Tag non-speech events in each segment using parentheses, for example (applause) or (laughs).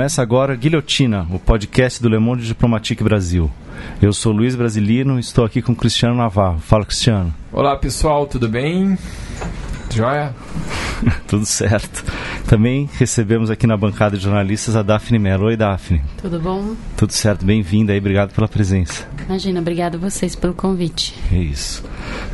Começa agora Guilhotina, o podcast do Le Monde Diplomatique Brasil. Eu sou Luiz Brasilino e estou aqui com Cristiano Navarro. Fala, Cristiano. Olá, pessoal, tudo bem? Joia? (laughs) Tudo certo. Também recebemos aqui na bancada de jornalistas a Daphne Mello. Oi, Daphne. Tudo bom? Tudo certo, bem-vinda aí, obrigado pela presença. Imagina, obrigado a vocês pelo convite. É isso.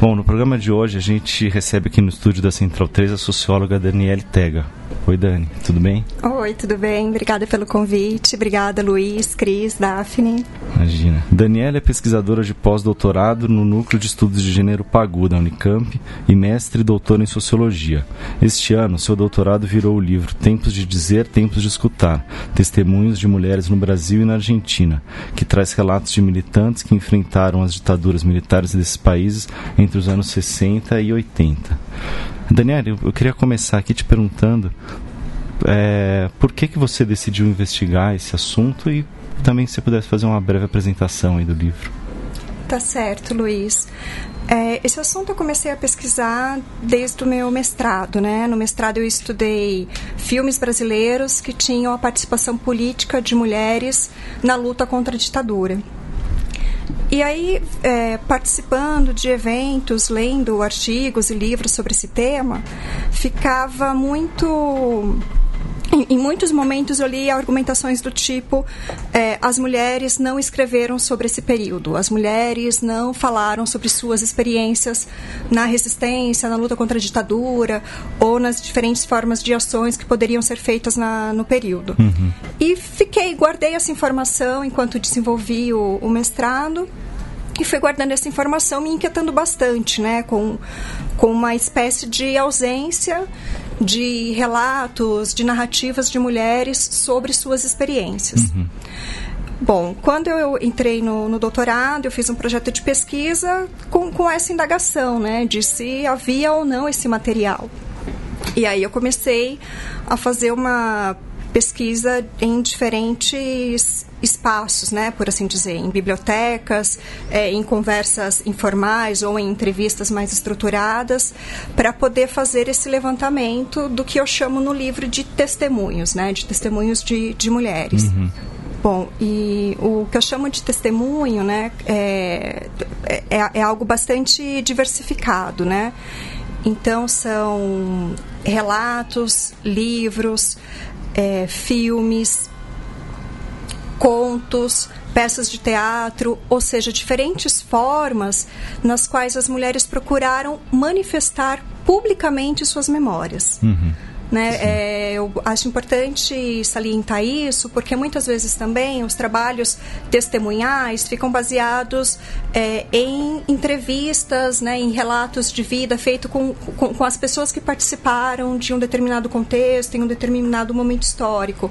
Bom, no programa de hoje a gente recebe aqui no estúdio da Central 3 a socióloga Daniele Tega. Oi, Dani, tudo bem? Oi, tudo bem? Obrigada pelo convite. Obrigada, Luiz, Cris, Daphne. Imagina. Daniela é pesquisadora de pós-doutorado no Núcleo de Estudos de Gênero PAGU da Unicamp e mestre e doutora em Sociologia. Este ano, seu doutorado virou o livro Tempos de Dizer, Tempos de Escutar Testemunhos de Mulheres no Brasil e na Argentina, que traz relatos de militantes que enfrentaram as ditaduras militares desses países entre os anos 60 e 80. Daniela, eu queria começar aqui te perguntando é, por que, que você decidiu investigar esse assunto e também se pudesse fazer uma breve apresentação aí do livro. Tá certo, Luiz. É, esse assunto eu comecei a pesquisar desde o meu mestrado, né? No mestrado eu estudei filmes brasileiros que tinham a participação política de mulheres na luta contra a ditadura. E aí, é, participando de eventos, lendo artigos e livros sobre esse tema, ficava muito em, muitos momentos eu li argumentações do tipo: é, as mulheres não escreveram sobre esse período, as mulheres não falaram sobre suas experiências na resistência, na luta contra a ditadura ou nas diferentes formas de ações que poderiam ser feitas na, no período. Uhum. E fiquei, guardei essa informação enquanto desenvolvi o, o mestrado e fui guardando essa informação, me inquietando bastante, né, com, com uma espécie de ausência de relatos, de narrativas de mulheres sobre suas experiências. Uhum. Bom, quando eu entrei no, no, doutorado, eu fiz um projeto de pesquisa com, com essa indagação, né, de se havia ou não esse material. E aí eu comecei a fazer uma pesquisa em diferentes espaços, né, por assim dizer, em bibliotecas, é, em conversas informais ou em entrevistas mais estruturadas, para poder fazer esse levantamento do que eu chamo no livro de testemunhos, né, de testemunhos de, de mulheres. Uhum. Bom, e o que eu chamo de testemunho, né, é, é, é algo bastante diversificado, né? Então são relatos, livros, é, filmes, contos, peças de teatro, ou seja, diferentes formas nas quais as mulheres procuraram manifestar publicamente suas memórias. Uhum. Né? É, eu acho importante salientar isso, porque muitas vezes também os trabalhos testemunhais ficam baseados é, em entrevistas, né, em relatos de vida feito com, com, com, as pessoas que participaram de um determinado contexto, em um determinado momento histórico.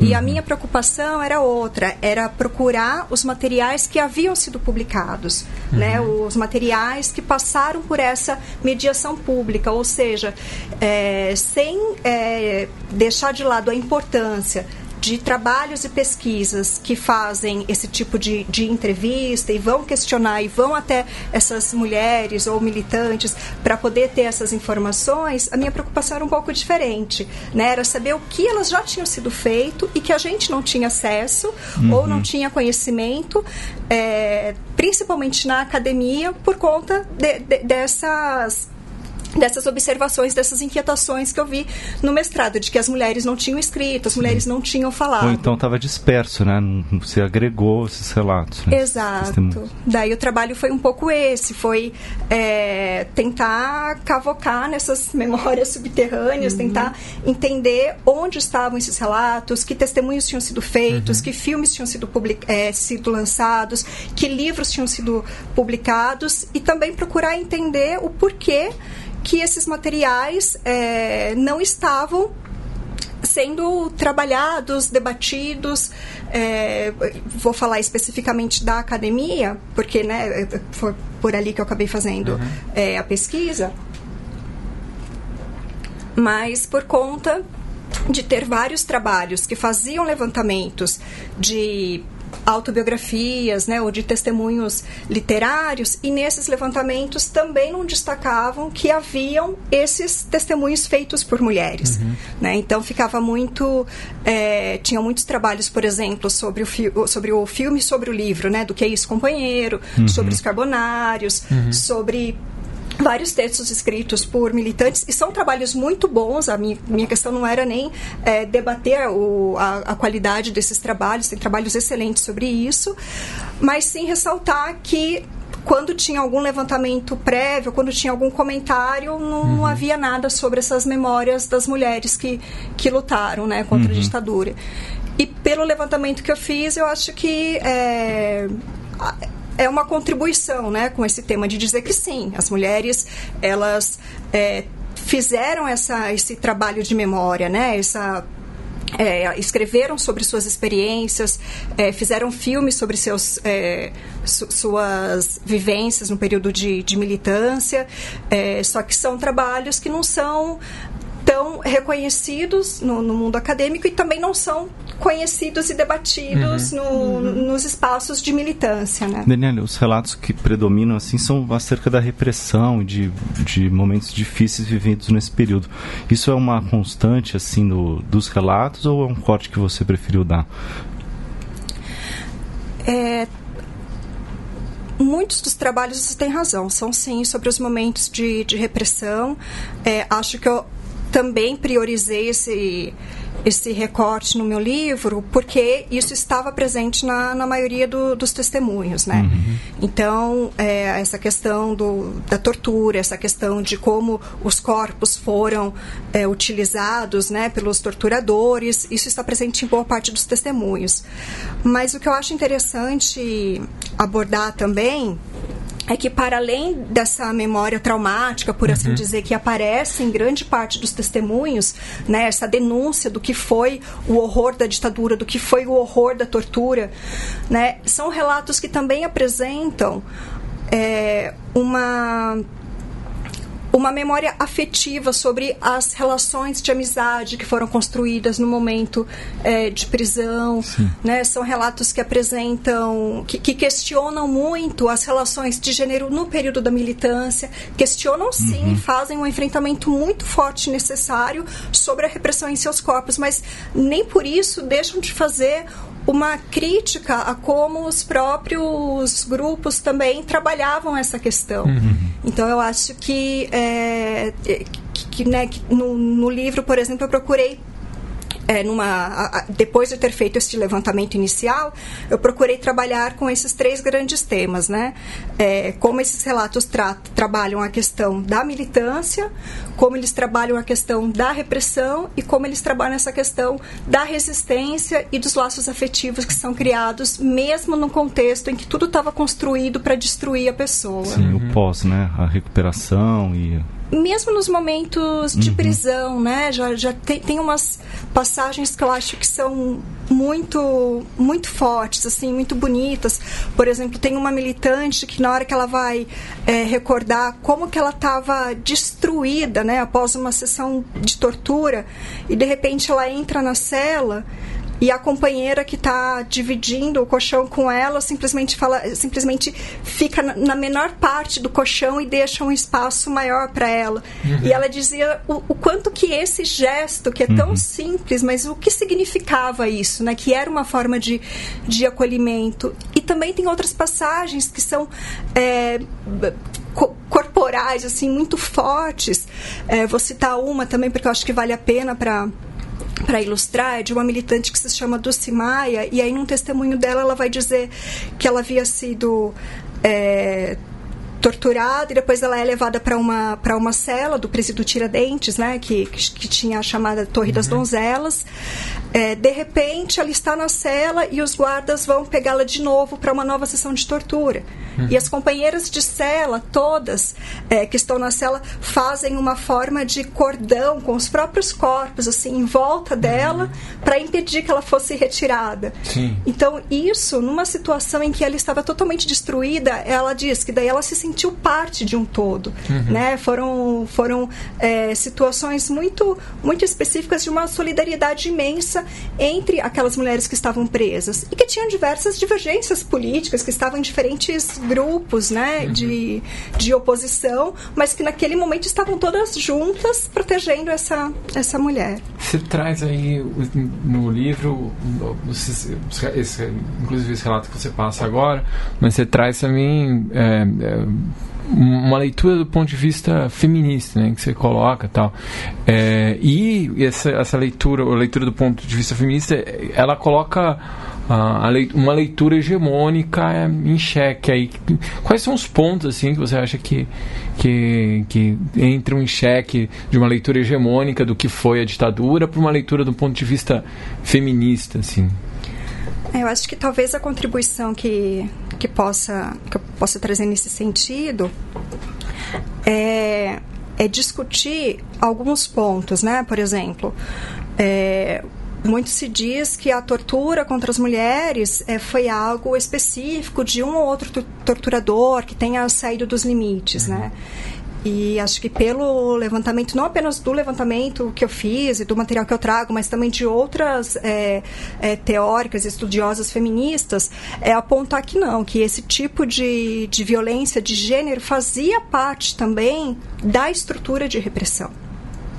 E uhum. a minha preocupação era outra, era procurar os materiais que haviam sido publicados, né, uhum. né, os materiais que passaram por essa mediação pública, ou seja, é, sem é, deixar de lado a importância de trabalhos e pesquisas que fazem esse tipo de, de entrevista e vão questionar e vão até essas mulheres ou militantes para poder ter essas informações, a minha preocupação era um pouco diferente, né? Era saber o que elas já tinham sido feito e que a gente não tinha acesso uhum. ou não tinha conhecimento, é, principalmente na academia, por conta de, de, dessas dessas observações, dessas inquietações que eu vi no mestrado, de que as mulheres não tinham escrito, as mulheres não tinham falado. Ou então estava disperso, né? Você agregou esses relatos. Né? Exato. Daí o trabalho foi um pouco esse, foi é, tentar cavocar nessas memórias subterrâneas, uhum. tentar entender onde estavam esses relatos, que testemunhos tinham sido feitos, uhum. que filmes tinham sido, public, é, sido lançados, que livros tinham sido publicados e também procurar entender o porquê que esses materiais é, não estavam sendo trabalhados, debatidos. É, vou falar especificamente da academia, porque né, foi por ali que eu acabei fazendo uhum. é, a pesquisa. Mas por conta de ter vários trabalhos que faziam levantamentos de autobiografias, né, ou de testemunhos literários, e nesses levantamentos também não destacavam que haviam esses testemunhos feitos por mulheres, uhum. né? Então ficava muito, é, tinha muitos trabalhos, por exemplo, sobre o, sobre o filme, sobre o livro, né, do que é isso, companheiro, uhum. sobre os carbonários, uhum. sobre vários textos escritos por militantes e são trabalhos muito bons. A minha, minha questão não era nem é, debater o, a, a, qualidade desses trabalhos, tem trabalhos excelentes sobre isso, mas sim ressaltar que quando tinha algum levantamento prévio, quando tinha algum comentário, não, uhum. havia nada sobre essas memórias das mulheres que, que lutaram né, contra uhum. a ditadura. E pelo levantamento que eu fiz, eu acho que é, é uma contribuição né, com esse tema de dizer que sim, as mulheres elas é, fizeram essa, esse trabalho de memória, né, essa é, escreveram sobre suas experiências, é, fizeram filmes sobre seus, é, su suas vivências no período de, de militância, é, só que são trabalhos que não são tão reconhecidos no, no, mundo acadêmico e também não são conhecidos e debatidos uhum. No, uhum. nos espaços de militância. Né? Daniela, os relatos que predominam assim são acerca da repressão e de, de momentos difíceis vividos nesse período. Isso é uma constante assim do, dos relatos ou é um corte que você preferiu dar? É, muitos dos trabalhos você tem razão, são sim sobre os momentos de, de repressão. É, acho que eu também priorizei esse, esse recorte no meu livro porque isso estava presente na, na maioria do, dos testemunhos, né? Uhum. Então, é, essa questão do, da tortura, essa questão de como os corpos foram é, utilizados, né, pelos torturadores, isso está presente em boa parte dos testemunhos. Mas o que eu acho interessante abordar também é que para além dessa memória traumática, por assim uhum. dizer, que aparece em grande parte dos testemunhos, né, essa denúncia do que foi o horror da ditadura, do que foi o horror da tortura, né, são relatos que também apresentam é, uma uma memória afetiva sobre as relações de amizade que foram construídas no momento é, de prisão. Né? São relatos que apresentam, que, que, questionam muito as relações de gênero no período da militância, questionam sim uhum. e fazem um enfrentamento muito forte e necessário sobre a repressão em seus corpos, mas nem por isso deixam de fazer uma crítica a como os próprios grupos também trabalhavam essa questão. Uhum. Então eu acho que, é, que, que, né, que no, no livro, por exemplo, eu procurei é, numa, a, depois de ter feito este levantamento inicial, eu procurei trabalhar com esses três grandes temas, né? É, como esses relatos tra trabalham a questão da militância, como eles trabalham a questão da repressão e como eles trabalham essa questão da resistência e dos laços afetivos que são criados, mesmo num contexto em que tudo estava construído para destruir a pessoa. Sim, o pós, né? A recuperação e mesmo nos momentos de uhum. prisão, né? Já, já tem, tem umas passagens que eu acho que são muito muito fortes, assim, muito bonitas. Por exemplo, tem uma militante que na hora que ela vai é, recordar como que ela estava destruída, né? Após uma sessão de tortura e de repente ela entra na cela e a companheira que está dividindo o colchão com ela simplesmente fala, simplesmente fica na menor parte do colchão e deixa um espaço maior para ela. Uhum. E ela dizia o, o, quanto que esse gesto, que é tão uhum. simples, mas o que significava isso, né? Que era uma forma de, de acolhimento. E também tem outras passagens que são é, corporais, assim, muito fortes. É, vou citar uma também, porque eu acho que vale a pena para para ilustrar é de uma militante que se chama Dulce Maia e aí num testemunho dela ela vai dizer que ela havia sido é, torturada e depois ela é levada para uma para uma cela do presídio Tiradentes, né, que, que, tinha a chamada Torre uhum. das Donzelas. É, de repente, ela está na cela e os guardas vão pegá-la de novo para uma nova sessão de tortura. Uhum. E as companheiras de cela, todas é, que estão na cela, fazem uma forma de cordão com os próprios corpos, assim, em volta dela, uhum. para impedir que ela fosse retirada. Sim. Então, isso, numa situação em que ela estava totalmente destruída, ela diz que daí ela se sentiu sentiu parte de um todo, uhum. né? Foram foram é, situações muito muito específicas de uma solidariedade imensa entre aquelas mulheres que estavam presas e que tinham diversas divergências políticas, que estavam em diferentes grupos, né, uhum. de, de oposição, mas que naquele momento estavam todas juntas protegendo essa essa mulher. Você traz aí no livro, esse, inclusive esse relato que você passa agora, mas você traz também é, é, uma leitura do ponto de vista feminista, né, que você coloca tal. É, e essa, essa leitura, a leitura do ponto de vista feminista, ela coloca uma leitura hegemônica em xeque aí. Quais são os pontos assim que você acha que, que, que entram em xeque de uma leitura hegemônica do que foi a ditadura para uma leitura do ponto de vista feminista, assim? Eu acho que talvez a contribuição que, que, possa, que eu possa trazer nesse sentido é, é discutir alguns pontos, né? Por exemplo, é, muito se diz que a tortura contra as mulheres é, foi algo específico de um ou outro torturador que tenha saído dos limites, né? E acho que pelo levantamento, não apenas do levantamento que eu fiz e do material que eu trago, mas também de outras é, é, teóricas, estudiosas feministas, é apontar que não, que esse tipo de, de violência de gênero fazia parte também da estrutura de repressão.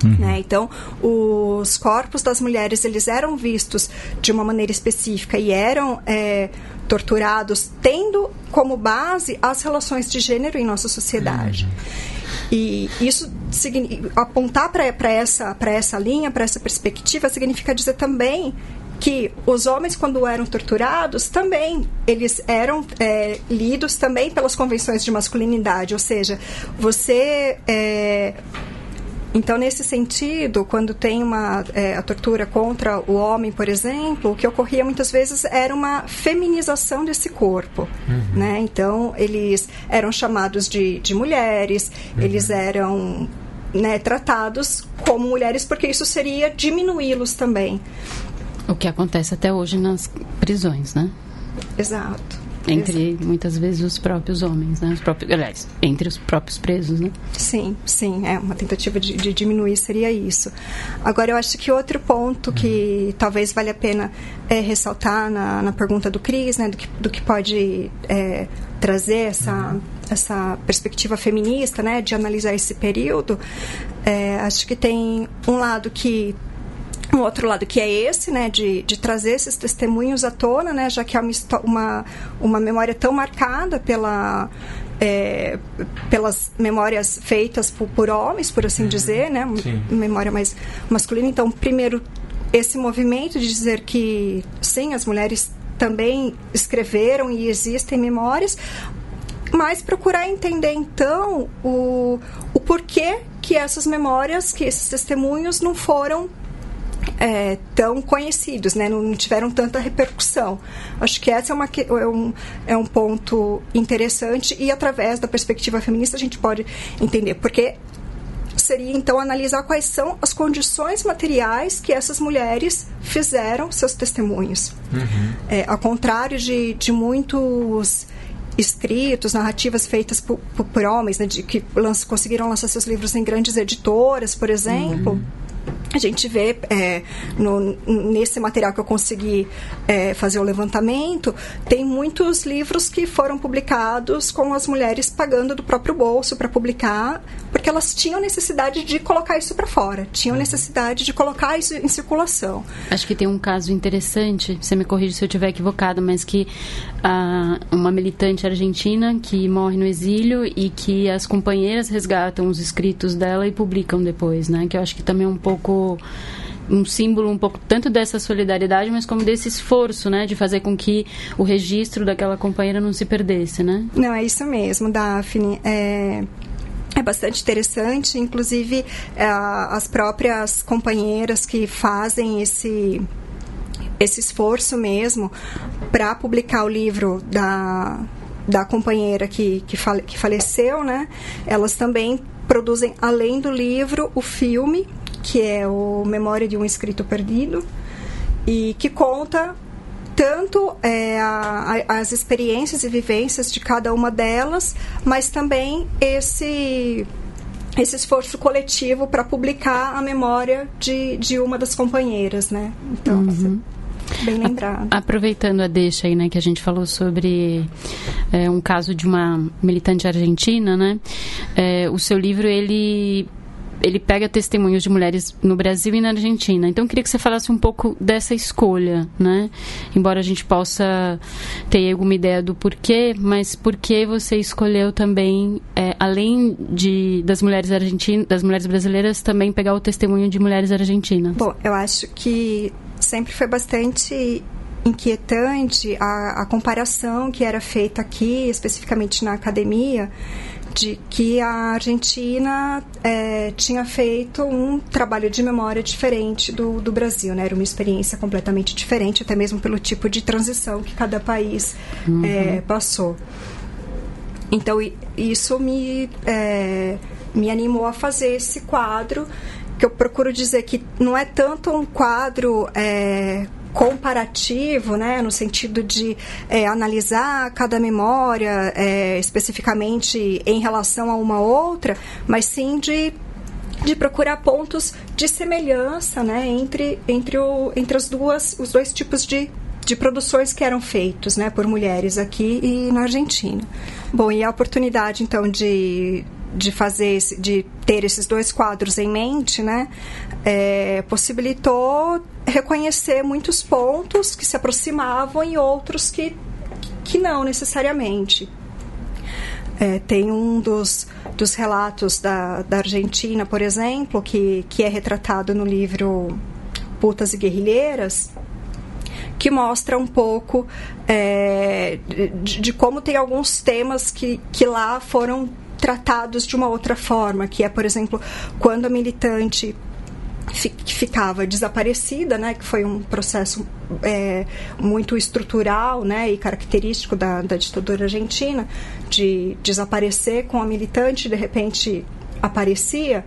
Uhum. Né? Então, os corpos das mulheres eles eram vistos de uma maneira específica e eram é, torturados tendo como base as relações de gênero em nossa sociedade. E isso apontar para essa, essa linha, para essa perspectiva, significa dizer também que os homens quando eram torturados também eles eram é, lidos também pelas convenções de masculinidade. Ou seja você é, então, nesse sentido, quando tem uma é, a tortura contra o homem, por exemplo, o que ocorria muitas vezes era uma feminização desse corpo. Uhum. Né? Então, eles eram chamados de, de mulheres, uhum. eles eram né, tratados como mulheres, porque isso seria diminuí-los também. O que acontece até hoje nas prisões, né? Exato. Entre Exato. muitas vezes os próprios homens, né? Os próprios, aliás, entre os próprios presos, né? Sim, sim, é uma tentativa de, de diminuir seria isso. Agora eu acho que outro ponto que uhum. talvez valha a pena é, ressaltar na, na pergunta do Cris, né? Do que, do que pode é, trazer essa uhum. essa perspectiva feminista, né? De analisar esse período, é, acho que tem um lado que um outro lado que é esse, né, de, de trazer esses testemunhos à tona, né, já que é uma, uma, uma memória tão marcada pela, é, pelas memórias feitas por, por, homens, por assim uhum. dizer, né, Sim. memória mais masculina. Então, primeiro, esse movimento de dizer que, sim, as mulheres também escreveram e existem memórias, mas procurar entender então o, o porquê que essas memórias, que esses testemunhos não foram é, tão conhecidos, né? não tiveram tanta repercussão. Acho que esse é, uma, é, um, é um ponto interessante e através da perspectiva feminista a gente pode entender, porque seria então analisar quais são as condições materiais que essas mulheres fizeram seus testemunhos. Uhum. É, ao contrário de, de muitos escritos, narrativas feitas por, por, por homens, né, de, que lanç, conseguiram lançar seus livros em grandes editoras, por exemplo. Uhum a gente vê é, no, nesse material que eu consegui é, fazer o levantamento, tem muitos livros que foram publicados com as mulheres pagando do próprio bolso para publicar, porque elas tinham necessidade de colocar isso para fora, tinham necessidade de colocar isso em circulação. Acho que tem um caso interessante, você me corrige se eu estiver equivocado, mas que ah, uma militante argentina que morre no exílio e que as companheiras resgatam os escritos dela e publicam depois, né? Que eu acho que também é um pouco um símbolo um pouco tanto dessa solidariedade, mas como desse esforço, né, de fazer com que o registro daquela companheira não se perdesse, né? Não, é isso mesmo, Daphne. É, é bastante interessante, inclusive as próprias companheiras que fazem esse esse esforço mesmo para publicar o livro da, da companheira que, que, fale, que faleceu, né? Elas também produzem, além do livro, o filme, que é o Memória de um Escrito Perdido, e que conta tanto é, a, a, as experiências e vivências de cada uma delas, mas também esse esse esforço coletivo para publicar a memória de, de uma das companheiras, né? Então, uhum. Bem lembrado. Aproveitando a deixa aí, né, que a gente falou sobre é, um caso de uma militante argentina, né? É, o seu livro, ele ele pega testemunhos de mulheres no Brasil e na Argentina. Então, eu queria que você falasse um pouco dessa escolha, né? Embora a gente possa ter alguma ideia do porquê, mas por que você escolheu também, é, além de das mulheres argentinas, das mulheres brasileiras, também pegar o testemunho de mulheres argentinas? Bom, eu acho que sempre foi bastante inquietante a, a comparação que era feita aqui, especificamente na academia, de que a Argentina é, tinha feito um trabalho de memória diferente do, do Brasil, né? Era uma experiência completamente diferente, até mesmo pelo tipo de transição que cada país uhum. é, passou. Então, isso me, é, me animou a fazer esse quadro, que eu procuro dizer que não é tanto um quadro é, comparativo, né, no sentido de é, analisar cada memória é, especificamente em relação a uma outra, mas sim de de procurar pontos de semelhança né, entre, entre, o, entre as duas, os dois tipos de, de produções que eram feitos né, por mulheres aqui e na Argentina. Bom, e a oportunidade então de, de fazer esse, de ter esses dois quadros em mente, né, é, possibilitou reconhecer muitos pontos que se aproximavam e outros que, que não necessariamente. É, tem um dos, dos relatos da, da Argentina, por exemplo, que, que é retratado no livro Putas e Guerrilheiras, que mostra um pouco é, de, de, como tem alguns temas que, que lá foram tratados de uma outra forma, que é, por exemplo, quando a militante ficava desaparecida, né, que foi um processo é, muito estrutural né, e característico da, da ditadura argentina, de desaparecer com a militante, de repente aparecia,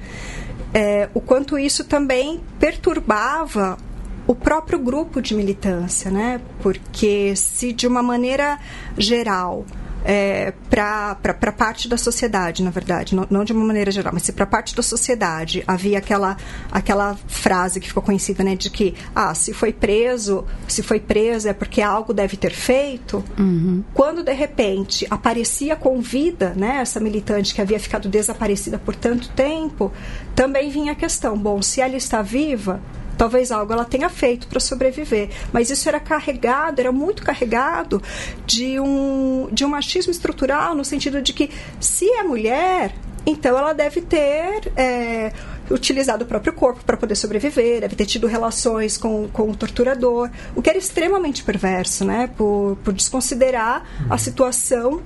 é, o quanto isso também perturbava o próprio grupo de militância, né? Porque se de uma maneira geral é, para parte da sociedade, na verdade, não, não, de uma maneira geral, mas se para parte da sociedade havia aquela, aquela frase que ficou conhecida, né, de que, ah, se foi preso, se foi preso é porque algo deve ter feito, uhum. quando de repente aparecia com vida, né, essa militante que havia ficado desaparecida por tanto tempo, também vinha a questão, bom, se ela está viva, talvez algo ela tenha feito para sobreviver. Mas isso era carregado, era muito carregado de um, de um machismo estrutural, no sentido de que se é mulher, então ela deve ter. É, utilizado o próprio corpo para poder sobreviver, deve ter tido relações com, com o torturador, o que era extremamente perverso, né? Por, por desconsiderar a situação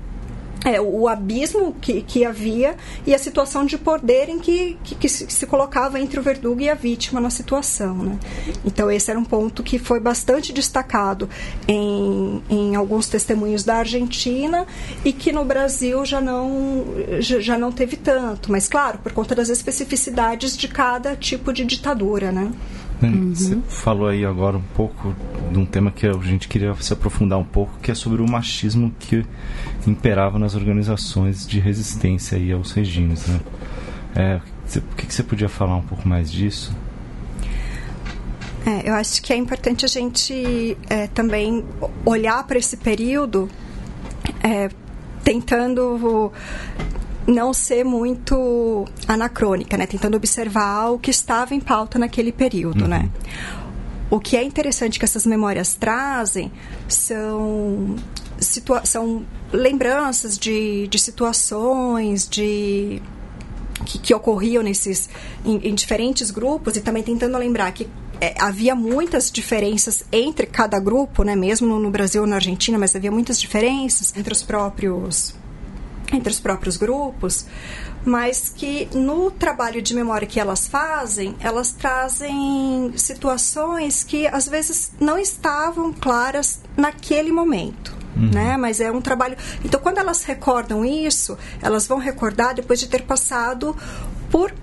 é, o abismo que, que havia e a situação de poder em que, que, que se, colocava entre o verdugo e a vítima na situação. Né? Então, esse era um ponto que foi bastante destacado em, em alguns testemunhos da Argentina e que no Brasil já não, já não teve tanto, mas, claro, por conta das especificidades de cada tipo de ditadura. Né? Uhum. Você falou aí agora um pouco de um tema que a gente queria se aprofundar um pouco, que é sobre o machismo que imperava nas organizações de resistência aí aos regimes. Né? É, o que, que você podia falar um pouco mais disso? É, eu acho que é importante a gente é, também olhar para esse período é, tentando não ser muito anacrônica, né? Tentando observar o que estava em pauta naquele período, né? uhum. né? O que é interessante que essas memórias trazem são, são lembranças de, de situações, de que, que, ocorriam nesses em, em, diferentes grupos e também tentando lembrar que é, havia muitas diferenças entre cada grupo, né? Mesmo no, no Brasil ou na Argentina, mas havia muitas diferenças entre os próprios entre os próprios grupos, mas que no trabalho de memória que elas fazem, elas trazem situações que às vezes não estavam claras naquele momento. Uhum. Né? Mas é um trabalho. Então, quando elas recordam isso, elas vão recordar depois de ter passado por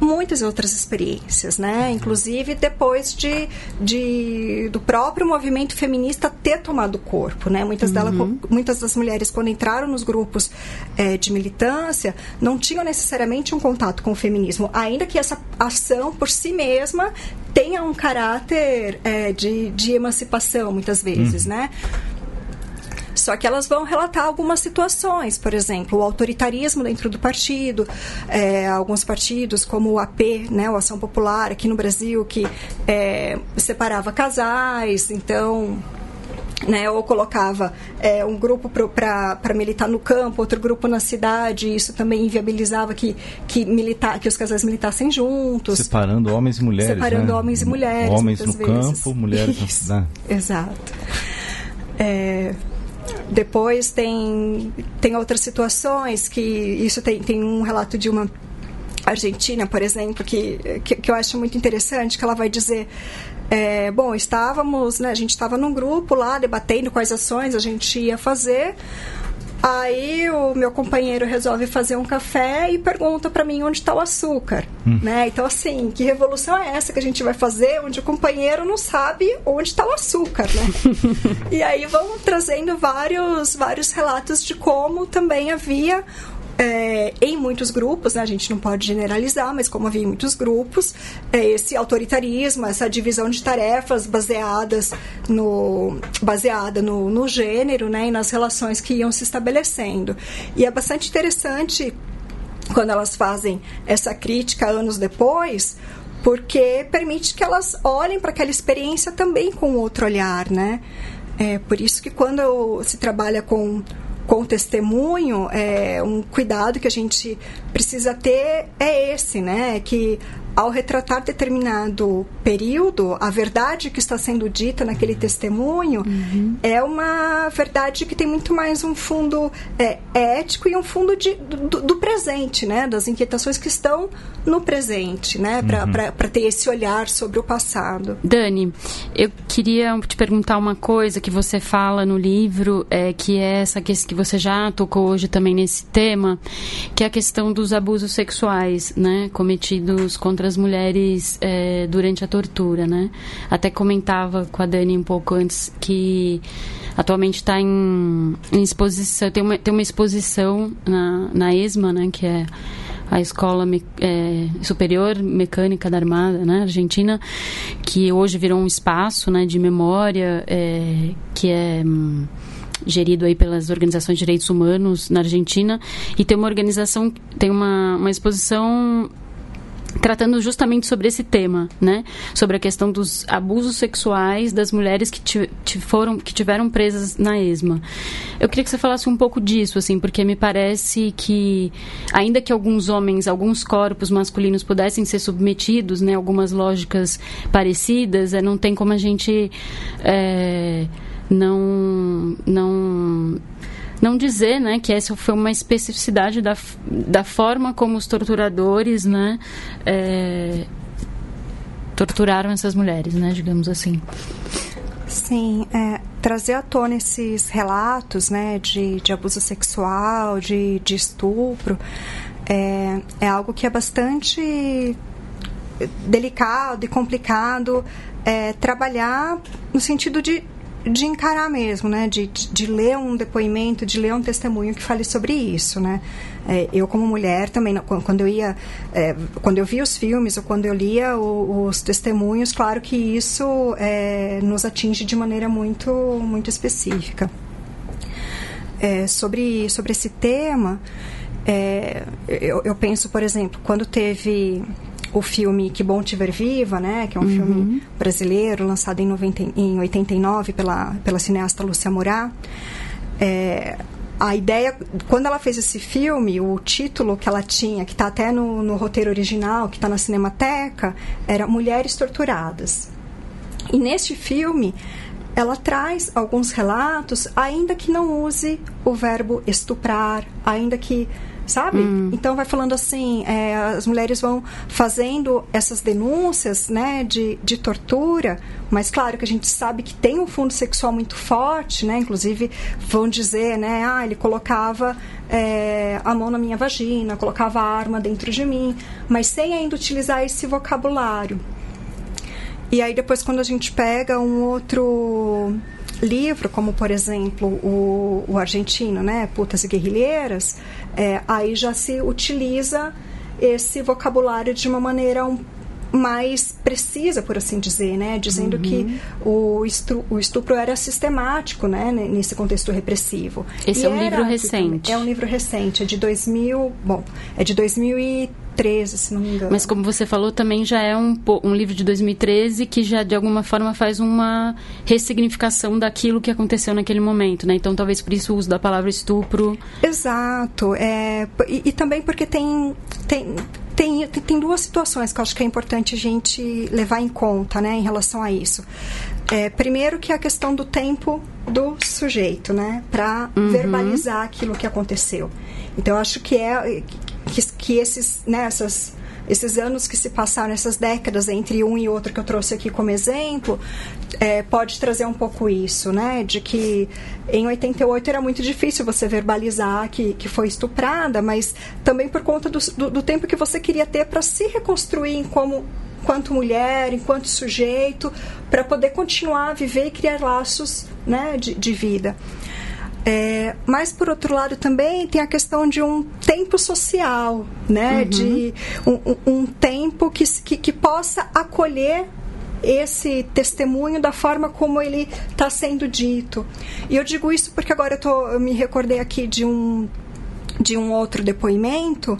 muitas outras experiências, né? Inclusive depois de, de do próprio movimento feminista ter tomado corpo, né? Muitas, dela, Uhum. muitas das mulheres quando entraram nos grupos eh, de militância não tinham necessariamente um contato com o feminismo, ainda que essa ação por si mesma tenha um caráter eh, de, de emancipação muitas vezes, né? Só que elas vão relatar algumas situações, por exemplo, o autoritarismo dentro do partido, é, alguns partidos como o AP, né, o Ação Popular aqui no Brasil, que é, separava casais, então né, ou colocava é, um grupo para militar no campo, outro grupo na cidade, isso também inviabilizava que, que, militar, que os casais militassem juntos. Separando homens e mulheres. Separando né? homens e mulheres. Homens no vezes. campo, mulheres na (laughs) Isso, cidade. Exato. É, depois tem, tem outras situações que isso tem, tem um relato de uma argentina, por exemplo, que, que, que eu acho muito interessante, que ela vai dizer é, bom, estávamos, né, a gente estava num grupo lá debatendo quais ações a gente ia fazer. Aí o meu companheiro resolve fazer um café e pergunta para mim onde está o açúcar, né? Então assim, que revolução é essa que a gente vai fazer onde o companheiro não sabe onde está o açúcar, né? (laughs) e aí vão trazendo vários vários relatos de como também havia é, em muitos grupos, né, a gente não pode generalizar, mas como havia em muitos grupos, é, esse autoritarismo, essa divisão de tarefas baseadas no, baseada no, no gênero né, e nas relações que iam se estabelecendo. E é bastante interessante quando elas fazem essa crítica anos depois, porque permite que elas olhem para aquela experiência também com outro olhar, né? É por isso que quando se trabalha com com o testemunho, é, um cuidado que a gente precisa ter é esse, né? Que ao retratar determinado período, a verdade que está sendo dita naquele testemunho Uhum. é uma verdade que tem muito mais um fundo é, ético e um fundo de, do, do presente, né? Das inquietações que estão no presente, né? Para ter esse olhar sobre o passado. Dani, eu queria te perguntar uma coisa que você fala no livro, é, que é essa que, que você já tocou hoje também nesse tema, que é a questão dos abusos sexuais, né, cometidos contra as mulheres é, durante a tortura, né? Até comentava com a Dani um pouco antes que atualmente está em, em exposição, tem uma, tem uma exposição na, na ESMA, né, que é a Escola Me- é, Superior Mecânica da Armada, né, Argentina, que hoje virou um espaço, né, de memória, é, que é hum, gerido aí pelas organizações de direitos humanos na Argentina, e tem uma organização, tem uma, uma exposição tratando justamente sobre esse tema, né? Sobre a questão dos abusos sexuais das mulheres que, ti- ti- foram, que tiveram presas na ESMA. Eu queria que você falasse um pouco disso, assim, porque me parece que, ainda que alguns homens, alguns corpos masculinos pudessem ser submetidos, né? Algumas lógicas parecidas, é, não tem como a gente é, não não não dizer né, que essa foi uma especificidade da, da forma como os torturadores né, é, torturaram essas mulheres, né, digamos assim. Sim, é, trazer à tona esses relatos né, de, de abuso sexual, de, de estupro, é, é algo que é bastante delicado e complicado é, trabalhar no sentido de, de encarar mesmo, né? De, de, ler um depoimento, de ler um testemunho que fale sobre isso, né? É, eu como mulher também, quando eu ia, é, quando eu via os filmes ou quando eu lia o- os testemunhos, claro que isso é, nos atinge de maneira muito, muito específica. É, sobre, sobre esse tema, é, eu, eu penso, por exemplo, quando teve o filme Que Bom Te Ver Viva, né, que é um filme brasileiro lançado em, 90, e- em 89 pela, pela cineasta Lúcia Morar, é, a ideia, quando ela fez esse filme, o título que ela tinha, que está até no, no roteiro original, que está na Cinemateca, era Mulheres Torturadas. E neste filme, ela traz alguns relatos, ainda que não use o verbo estuprar, ainda que sabe? Hum. Então vai falando assim, é, as mulheres vão fazendo essas denúncias, né, de, de tortura, mas claro que a gente sabe que tem um fundo sexual muito forte, né? Inclusive vão dizer, né, ah, ele colocava é, a mão na minha vagina, colocava a arma dentro de mim, mas sem ainda utilizar esse vocabulário. E aí depois quando a gente pega um outro livro, como por exemplo o, o argentino, né, Putas e Guerrilheiras, é, aí já se utiliza esse vocabulário de uma maneira um mais precisa, por assim dizer, né? Dizendo uhum. que o, estupro, o estupro era sistemático, né? Nesse contexto repressivo. Esse e é um livro recente. É um livro recente, é de 2000, bom, é de 2013, se não me engano. Mas como você falou, também já é um, um livro de 2013 que já de alguma forma faz uma ressignificação daquilo que aconteceu naquele momento, né? Então talvez por isso o uso da palavra estupro. Exato. É, e, e também porque tem, tem tem, tem duas situações que eu acho que é importante a gente levar em conta, né, em relação a isso. É, primeiro que é a questão do tempo do sujeito, né, para uhum. verbalizar aquilo que aconteceu. Então, eu acho que é que, que esses, né, essas esses anos que se passaram, essas décadas entre um e outro que eu trouxe aqui como exemplo, é, pode trazer um pouco isso, né? De que em 88 era muito difícil você verbalizar que, que foi estuprada, mas também por conta do, do, do tempo que você queria ter para se reconstruir como enquanto mulher, enquanto sujeito, para poder continuar a viver e criar laços né, de, de vida. É, mas, por outro lado, também tem a questão de um tempo social, né? Uhum. De um, um tempo que, que, que possa acolher esse testemunho da forma como ele está sendo dito. E eu digo isso porque agora eu, tô, eu me recordei aqui de um, de um outro depoimento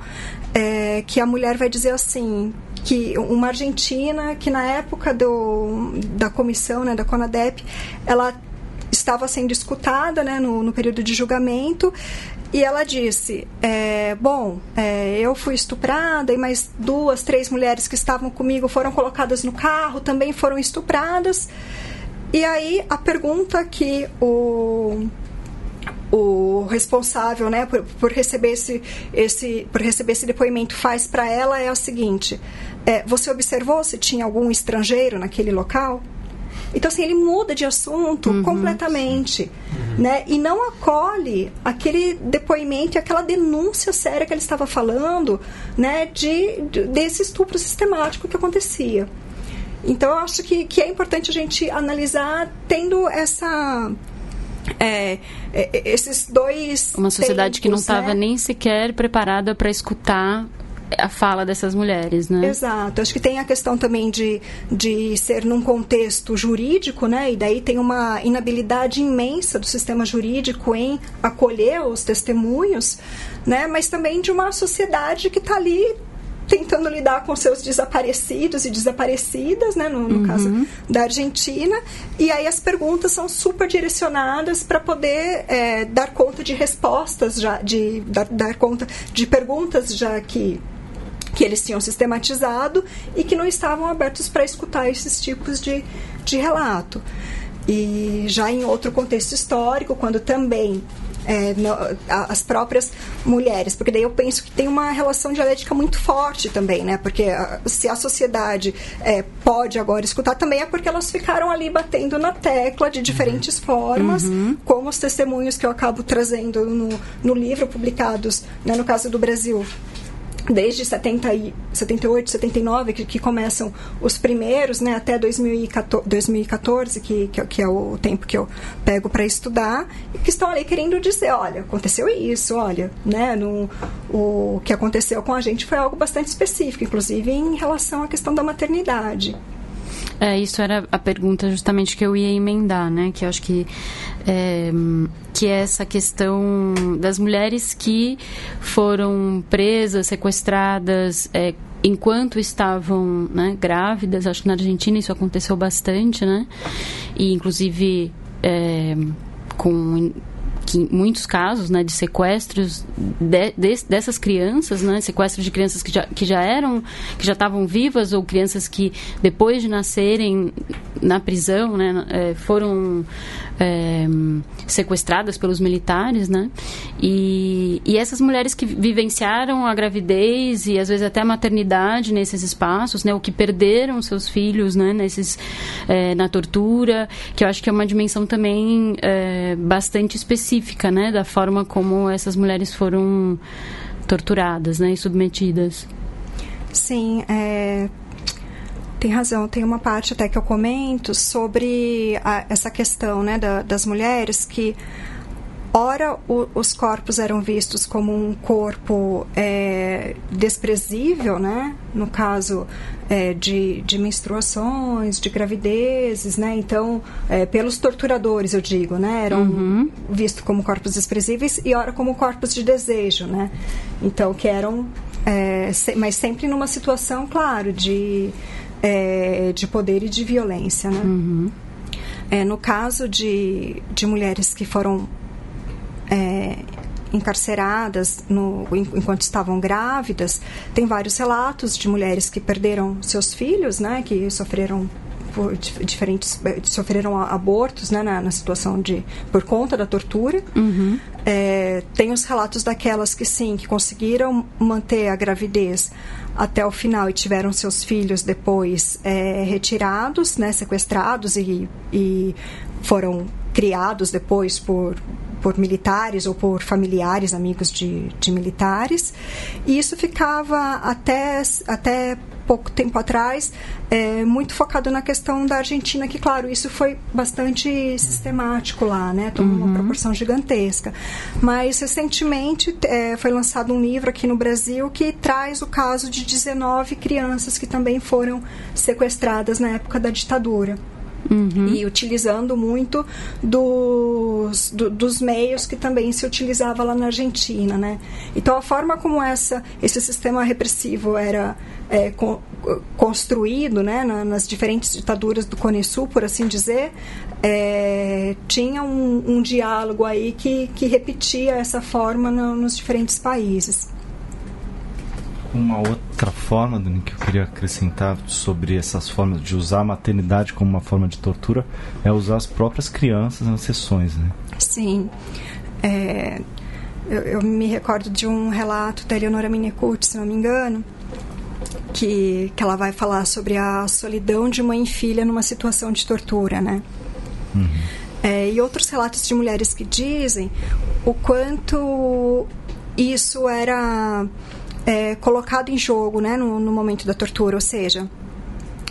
é, que a mulher vai dizer assim que uma argentina que na época do, da comissão, né, da CONADEP, ela estava sendo escutada né, no, no período de julgamento e ela disse: é, Bom, é, eu fui estuprada e mais duas, três mulheres que estavam comigo foram colocadas no carro, também foram estupradas. E aí a pergunta que o, o responsável né, por, por, receber esse, esse, por receber esse depoimento faz para ela é a seguinte: é, Você observou se tinha algum estrangeiro naquele local? Então, assim, ele muda de assunto uhum, completamente, uhum. né? E não acolhe aquele depoimento e aquela denúncia séria que ele estava falando, né? De, de desse estupro sistemático que acontecia. Então, eu acho que, que é importante a gente analisar tendo essa... É, é, esses dois. Uma sociedade tempos, que não estava né? nem sequer preparada para escutar a fala dessas mulheres, né? Exato. Acho que tem a questão também de, de ser num contexto jurídico, né? E daí tem uma inabilidade imensa do sistema jurídico em acolher os testemunhos, né? Mas também de uma sociedade que está ali tentando lidar com seus desaparecidos e desaparecidas, né, no, no uhum. caso da Argentina, e aí as perguntas são super direcionadas para poder é, dar conta de respostas já, de dar, dar conta de perguntas já que que eles tinham sistematizado e que não estavam abertos para escutar esses tipos de, de relato. E já em outro contexto histórico, quando também é, no, as próprias mulheres, porque daí eu penso que tem uma relação dialética muito forte também, né? Porque a, se a sociedade é, pode agora escutar, também é porque elas ficaram ali batendo na tecla de diferentes uhum. formas, uhum. como os testemunhos que eu acabo trazendo no, no livro, publicados, né, no caso do Brasil, desde 70 e, 78, 79, que, que começam os primeiros, né, até 2014, 2014 que, que, que, é o tempo que eu pego para estudar, e que estão ali querendo dizer, olha, aconteceu isso, olha, né, no, o que aconteceu com a gente foi algo bastante específico, inclusive em relação à questão da maternidade. É, isso era a pergunta justamente que eu ia emendar, né? Que eu acho que é, que é essa questão das mulheres que foram presas, sequestradas, é, enquanto estavam né, grávidas. Acho que na Argentina isso aconteceu bastante, né? E inclusive é, com que muitos casos né, de sequestros de, de, dessas crianças, né, sequestros de crianças que já, que já eram, que já estavam vivas ou crianças que depois de nascerem na prisão, né, é, foram é, sequestradas pelos militares, né? E, e essas mulheres que vivenciaram a gravidez e às vezes até a maternidade nesses espaços, né? O que perderam seus filhos, né? Nesses, é, na tortura, que eu acho que é uma dimensão também é, bastante específica, né? Da forma como essas mulheres foram torturadas, né? E submetidas. Sim, é, tem razão. Tem uma parte até que eu comento sobre a, essa questão né, da, das mulheres que ora o, os corpos eram vistos como um corpo é, desprezível, né? No caso é, de, de menstruações, de gravidezes, né? Então, é, pelos torturadores, eu digo, né? Eram uhum. vistos como corpos desprezíveis e ora como corpos de desejo, né? Então, que eram... É, mas sempre numa situação, claro, de é, de poder e de violência. Né? Uhum. É, no caso de, de mulheres que foram é, encarceradas no, enquanto estavam grávidas, tem vários relatos de mulheres que perderam seus filhos, né, que sofreram diferentes sofreram abortos né, na, na, situação de por conta da tortura uhum. é, tem os relatos daquelas que sim que conseguiram manter a gravidez até o final e tiveram seus filhos depois é, retirados né sequestrados e, e foram criados depois por por militares ou por familiares, amigos de, de militares. E isso ficava até, até pouco tempo atrás, é, muito focado na questão da Argentina, que, claro, isso foi bastante sistemático lá, né? Tomou uhum. uma proporção gigantesca. Mas, recentemente, é, foi lançado um livro aqui no Brasil que traz o caso de 19 crianças que também foram sequestradas na época da ditadura. Uhum. E utilizando muito dos, do, dos meios que também se utilizava lá na Argentina, né? Então, a forma como essa, esse sistema repressivo era é, co construído né, na, nas diferentes ditaduras do Cone Sul, por assim dizer, é, tinha um, um, diálogo aí que, que repetia essa forma no, nos diferentes países. Uma outra forma, Dani, que eu queria acrescentar sobre essas formas de usar a maternidade como uma forma de tortura é usar as próprias crianças nas sessões, né? Sim. É, eu, eu, me recordo de um relato da Eleonora Minecurt, se não me engano, que, que ela vai falar sobre a solidão de mãe e filha numa situação de tortura, né? Uhum. É, e outros relatos de mulheres que dizem o quanto isso era é, colocado em jogo né, no, no, momento da tortura, ou seja,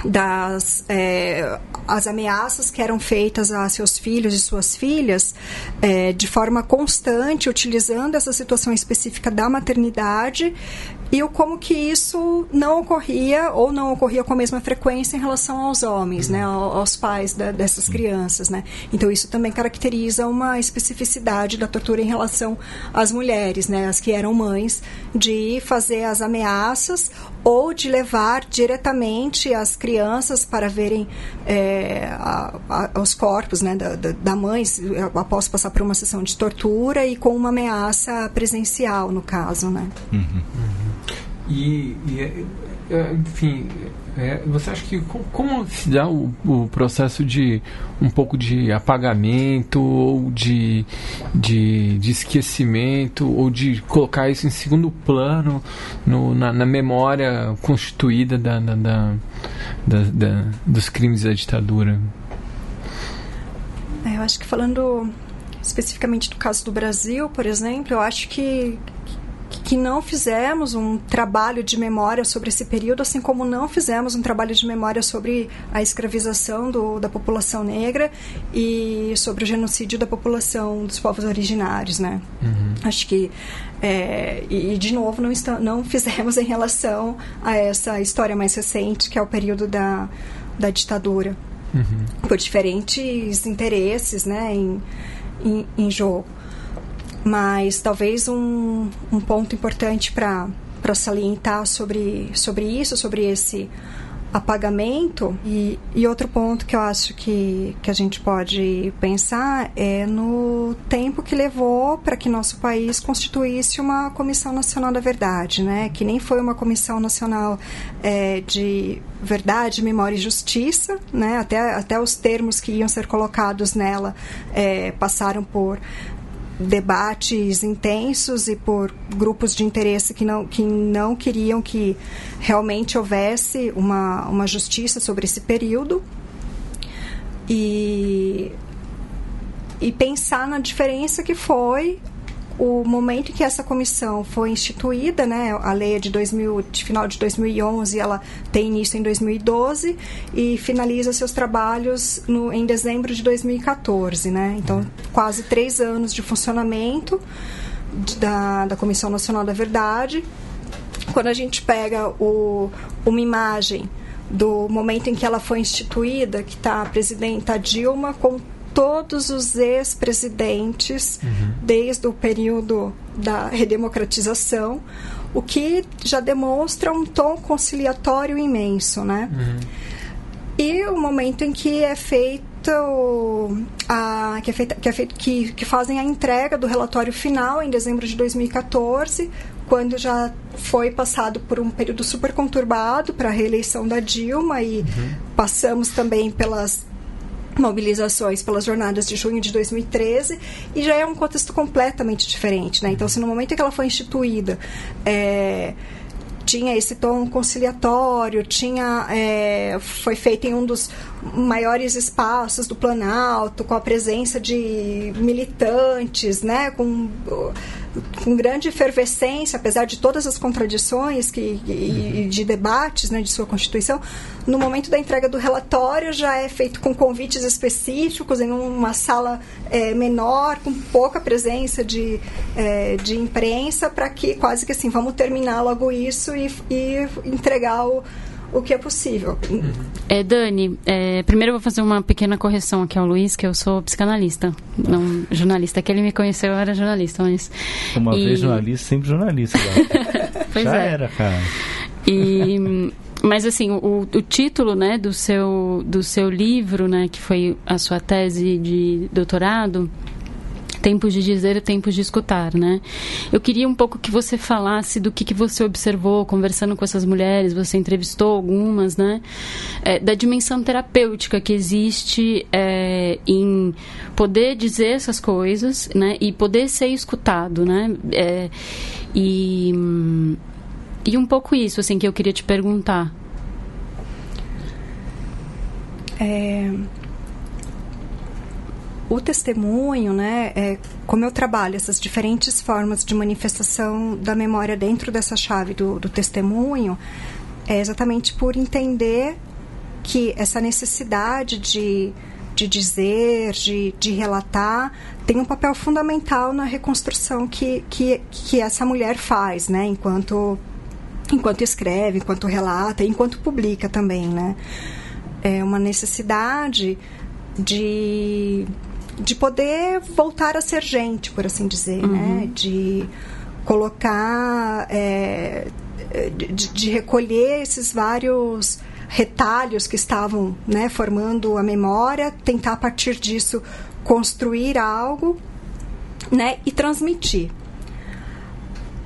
das é, as ameaças que eram feitas a seus filhos e suas filhas é, de forma constante, utilizando essa situação específica da maternidade e o como que isso não ocorria ou não ocorria com a mesma frequência em relação aos homens, né, aos pais da, dessas crianças, né. Então isso também caracteriza uma especificidade da tortura em relação às mulheres, né, as que eram mães, de fazer as ameaças ou de levar diretamente as crianças para verem é, a, a, os corpos, né, da, da, da mãe após passar por uma sessão de tortura e com uma ameaça presencial no caso, né. Uhum. Uhum. E, e é, é, enfim, é, você acha que como se dá o, o, processo de um pouco de apagamento ou de, de, de esquecimento ou de colocar isso em segundo plano no, na, na, memória constituída da, da, da, da, dos crimes da ditadura? Eu acho que falando especificamente do caso do Brasil, por exemplo, eu acho que que não fizemos um trabalho de memória sobre esse período, assim como não fizemos um trabalho de memória sobre a escravização do, da população negra e sobre o genocídio da população dos povos originários, né? Uhum. Acho que é, e de novo não, está, não fizemos em relação a essa história mais recente, que é o período da, da ditadura, uhum. por diferentes interesses, né, em, em, em jogo. Mas talvez um, um ponto importante para salientar sobre, sobre isso, sobre esse apagamento. E, e outro ponto que eu acho que, que a gente pode pensar é no tempo que levou para que nosso país constituísse uma Comissão Nacional da Verdade, né? que nem foi uma Comissão Nacional é, de Verdade, Memória e Justiça, né? até, até os termos que iam ser colocados nela é, passaram por debates intensos e por grupos de interesse que não, que não queriam que realmente houvesse uma, uma justiça sobre esse período. E, e pensar na diferença que foi o momento em que essa comissão foi instituída, né, a lei é de, 2000, de final de 2011, ela tem início em 2012 e finaliza seus trabalhos no, em dezembro de 2014, né? Então, quase três anos de funcionamento da, da Comissão Nacional da Verdade. Quando a gente pega o, uma imagem do momento em que ela foi instituída, que está a presidenta Dilma com todos os ex-presidentes, uhum. desde o período da redemocratização, o que já demonstra um tom conciliatório imenso, né? Uhum. E o momento em que é feito a, que, é feita, que, é feito, que, que fazem a entrega do relatório final em dezembro de 2014, quando já foi passado por um período super conturbado para a reeleição da Dilma e uhum. passamos também pelas mobilizações pelas jornadas de junho de 2013 e já é um contexto completamente diferente, né? Então, se no momento em que ela foi instituída é, tinha esse tom conciliatório, tinha é, foi feito em um dos maiores espaços do Planalto, com a presença de militantes, né, com com grande efervescência, apesar de todas as contradições que, e, e de debates né, de sua Constituição, no momento da entrega do relatório já é feito com convites específicos em uma sala é, menor, com pouca presença de, é, de imprensa, para que quase que assim, vamos terminar logo isso e, e entregar o o que é possível. É, Dani, é, primeiro eu vou fazer uma pequena correção aqui ao Luiz, que eu sou psicanalista, não jornalista. Que ele me conheceu, eu era jornalista, mas... Uma e... vez jornalista, sempre jornalista. (laughs) pois Já é. era, cara. E... Mas assim, o, o, título, né, do seu do seu livro, né, que foi a sua tese de doutorado, tempos de dizer e tempos de escutar, né? Eu queria um pouco que você falasse do que, que você observou conversando com essas mulheres, você entrevistou algumas, né? É, da dimensão terapêutica que existe é, em poder dizer essas coisas, né? E poder ser escutado, né? É, e, e um pouco isso, assim, que eu queria te perguntar. É, o testemunho, né, é, como eu trabalho essas diferentes formas de manifestação da memória dentro dessa chave do, do testemunho, é exatamente por entender que essa necessidade de, de dizer, de, de relatar, tem um papel fundamental na reconstrução que, que, que essa mulher faz, né, enquanto, enquanto escreve, enquanto relata, enquanto publica também, né. É uma necessidade de de poder voltar a ser gente, por assim dizer, uhum. né? De colocar, é, de, de, recolher esses vários retalhos que estavam né, formando a memória, tentar a partir disso construir algo né, e transmitir.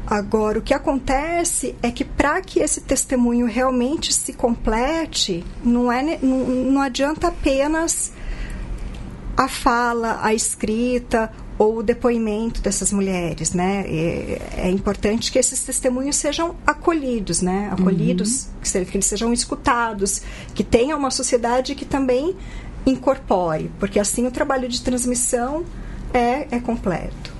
Agora, o que acontece é que para que esse testemunho realmente se complete, não, é, não, não adianta apenas a fala, a escrita ou o depoimento dessas mulheres, né? É, é importante que esses testemunhos sejam acolhidos, né? Acolhidos, uhum. que, que eles sejam escutados, que tenha uma sociedade que também incorpore, porque assim o trabalho de transmissão é, é completo.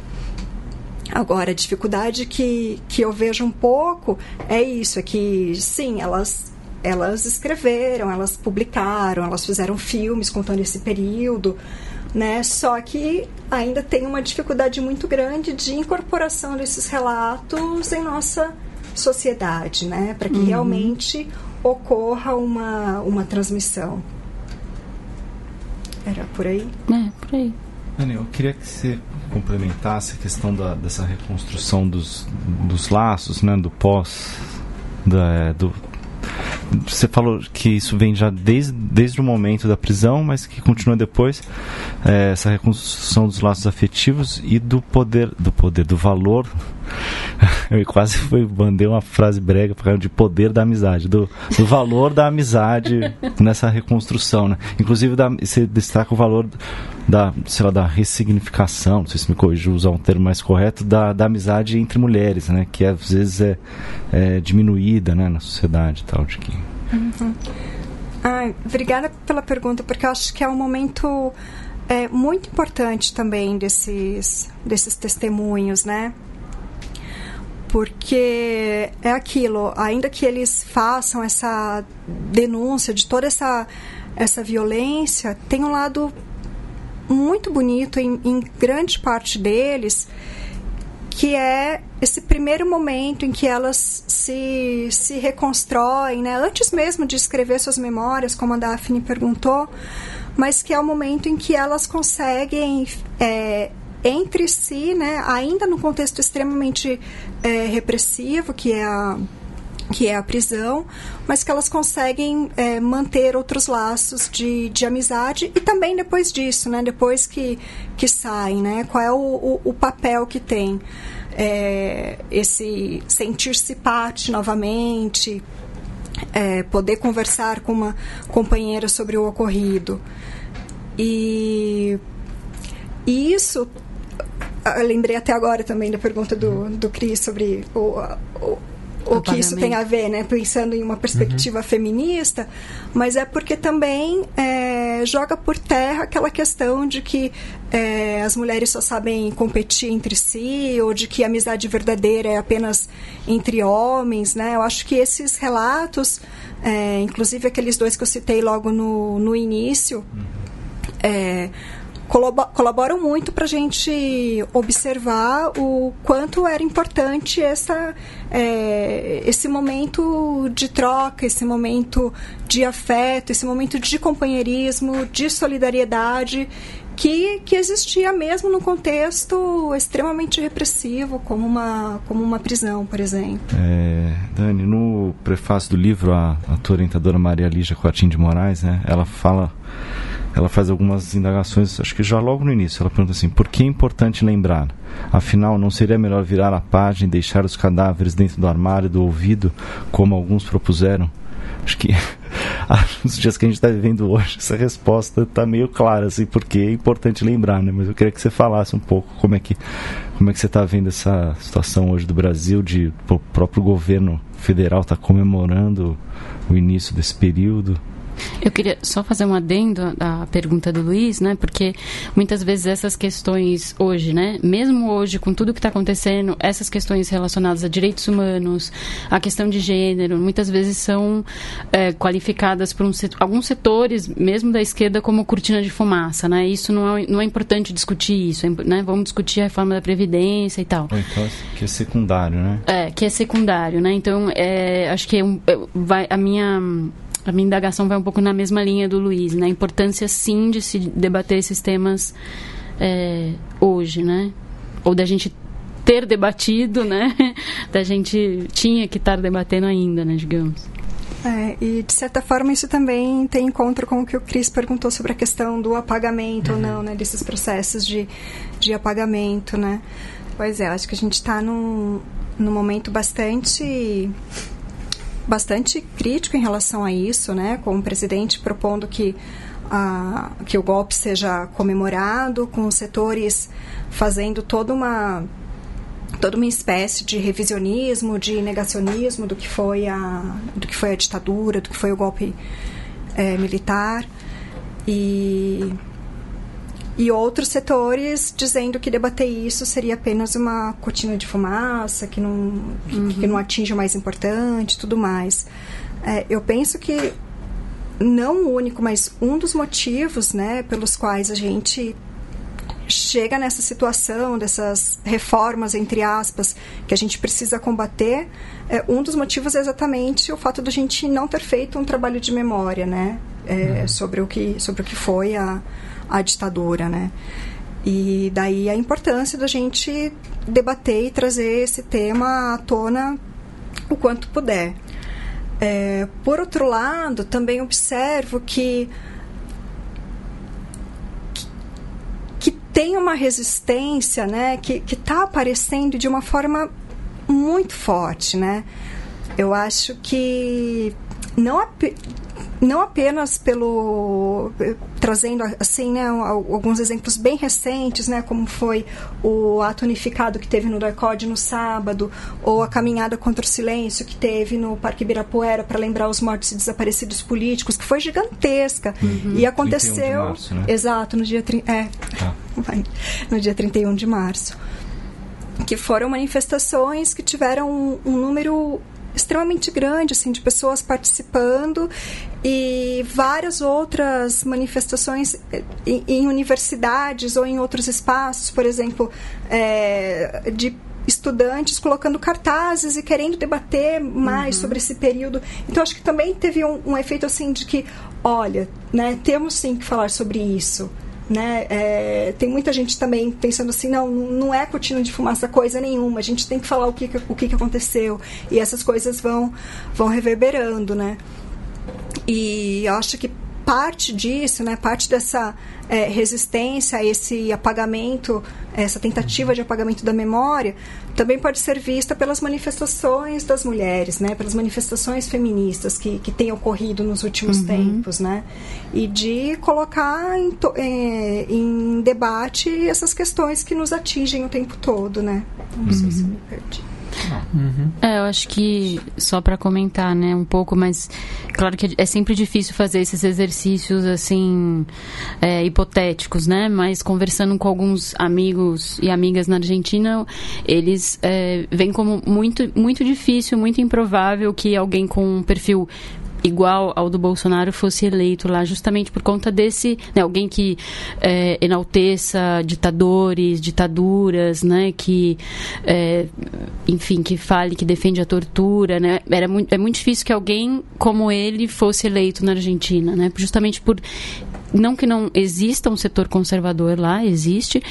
Agora, a dificuldade que, que eu vejo um pouco é isso, é que, sim, elas elas escreveram, elas publicaram, elas fizeram filmes contando esse período, né? Só que ainda tem uma dificuldade muito grande de incorporação desses relatos em nossa sociedade, né? Para que uhum. realmente ocorra uma, uma transmissão. Era por aí? É, por aí. Daniel, eu queria que você complementasse a questão da, dessa reconstrução dos, dos laços, né, do pós, da, do, você falou que isso vem já desde, desde o momento da prisão, mas que continua depois é, essa reconstrução dos laços afetivos e do poder, do poder, do valor. Eu quase foi, mandei uma frase brega de poder da amizade, do, do valor da amizade nessa reconstrução, né? Inclusive da, você destaca o valor da, sei lá, da ressignificação, não sei se me corrigiu usar um termo mais correto, da, da amizade entre mulheres, né? Que às vezes é, é diminuída, né, na sociedade, tal, de que Uhum. Ah, obrigada pela pergunta, porque eu acho que é um momento é, muito importante também desses, desses testemunhos, né? Porque é aquilo, ainda que eles façam essa denúncia de toda essa, essa violência, tem um lado muito bonito em, em grande parte deles, que é esse primeiro momento em que elas se, se reconstroem, né? antes mesmo de escrever suas memórias, como a Daphne perguntou, mas que é o momento em que elas conseguem, é, entre si, né? ainda no contexto extremamente é, repressivo, que é a que é a prisão, mas que elas conseguem é, manter outros laços de, de amizade e também depois disso, né? Depois que, que saem, né? Qual é o, o, o papel que tem é, esse sentir-se parte novamente, é, poder conversar com uma companheira sobre o ocorrido. E, e isso eu lembrei até agora também da pergunta do, do Cris sobre o, o, o que isso tem a ver, né? Pensando em uma perspectiva uhum. feminista, mas é porque também é, joga por terra aquela questão de que é, as mulheres só sabem competir entre si ou de que a amizade verdadeira é apenas entre homens, né? Eu acho que esses relatos, é, inclusive aqueles dois que eu citei logo no, no início, é, colaboram muito para a gente observar o quanto era importante essa, é, esse momento de troca, esse momento de afeto, esse momento de companheirismo, de solidariedade que, que existia mesmo no contexto extremamente repressivo, como uma, como uma prisão, por exemplo. É, Dani, no prefácio do livro, a, a tua orientadora Maria Lígia Coatim de Moraes, né, ela fala ela faz algumas indagações, acho que já logo no início. Ela pergunta assim: por que é importante lembrar? Afinal, não seria melhor virar a página e deixar os cadáveres dentro do armário do ouvido, como alguns propuseram? Acho que (laughs) nos dias que a gente está vivendo hoje, essa resposta está meio clara, assim, porque é importante lembrar, né? Mas eu queria que você falasse um pouco como é que, como é que você está vendo essa situação hoje do Brasil, de o próprio governo federal está comemorando o início desse período. Eu queria só fazer um adendo à pergunta do Luiz, né? Porque muitas vezes essas questões hoje, né? Mesmo hoje, com tudo que está acontecendo, essas questões relacionadas a direitos humanos, a questão de gênero, muitas vezes são é, qualificadas por um setor, alguns setores, mesmo da esquerda, como cortina de fumaça, né? Isso não é, não é importante discutir isso, é, né? Vamos discutir a reforma da Previdência e tal. Ou então, que é secundário, né? É, que é secundário, né? Então, é, acho que é um, vai, a minha a minha indagação vai um pouco na mesma linha do Luiz, na né? importância sim de se debater esses temas é, hoje, né? Ou da gente ter debatido, né? (laughs) Da gente tinha que estar debatendo ainda, né, digamos. É, e de certa forma isso também tem encontro com o que o Cris perguntou sobre a questão do apagamento uhum. ou não, né? Desses processos de, de apagamento, né? Pois é, acho que a gente está num, num momento bastante bastante crítico em relação a isso, né? Com o presidente propondo que a, que o golpe seja comemorado, com os setores fazendo toda uma toda uma espécie de revisionismo, de negacionismo do que foi a do que foi a ditadura, do que foi o golpe é, militar e e outros setores dizendo que debater isso seria apenas uma cortina de fumaça, que não, uhum. que não atinge o mais importante tudo mais. É, eu penso que não o único, mas um dos motivos né, pelos quais a gente chega nessa situação dessas reformas entre aspas que a gente precisa combater é, um dos motivos é exatamente o fato da gente não ter feito um trabalho de memória né é, uhum. sobre o que sobre o que foi a a ditadura, né? E daí a importância da gente debater e trazer esse tema à tona o quanto puder. É, por outro lado, também observo que, que, que tem uma resistência né, que está aparecendo de uma forma muito forte. Né? Eu acho que não, não apenas pelo trazendo assim né, alguns exemplos bem recentes né como foi o ato unificado que teve no DACOD no sábado ou a caminhada contra o silêncio que teve no Parque Ibirapuera para lembrar os mortos e desaparecidos políticos que foi gigantesca uhum. e aconteceu março, né? exato no dia é, ah. no dia 31 de março que foram manifestações que tiveram um, um número extremamente grande assim de pessoas participando e várias outras manifestações em, em universidades ou em outros espaços, por exemplo, é, de estudantes colocando cartazes e querendo debater mais uhum. sobre esse período. Então acho que também teve um, um efeito assim de que, olha, né, temos sim que falar sobre isso. Né? É, tem muita gente também pensando assim, não, não é cortina de fumaça coisa nenhuma, a gente tem que falar o que, o que aconteceu e essas coisas vão, vão reverberando, né? E eu acho que parte disso, né, parte dessa é, resistência a esse apagamento, essa tentativa de apagamento da memória, também pode ser vista pelas manifestações das mulheres, né, pelas manifestações feministas que, que têm ocorrido nos últimos uhum. tempos, né, e de colocar em, é, em, debate essas questões que nos atingem o tempo todo, né. Não uhum. sei se me perdi. Uhum. É, eu acho que só para comentar, né, um pouco, mas claro que é sempre difícil fazer esses exercícios assim é, hipotéticos, né? Mas conversando com alguns amigos e amigas na Argentina, eles é, veem como muito muito difícil, muito improvável que alguém com um perfil igual ao do Bolsonaro fosse eleito lá, justamente por conta desse, né, alguém que é, enalteça ditadores, ditaduras, né, que, é, enfim, que fale, que defende a tortura, né, era muito, é muito difícil que alguém como ele fosse eleito na Argentina, né, justamente por não que não exista um setor conservador lá, existe,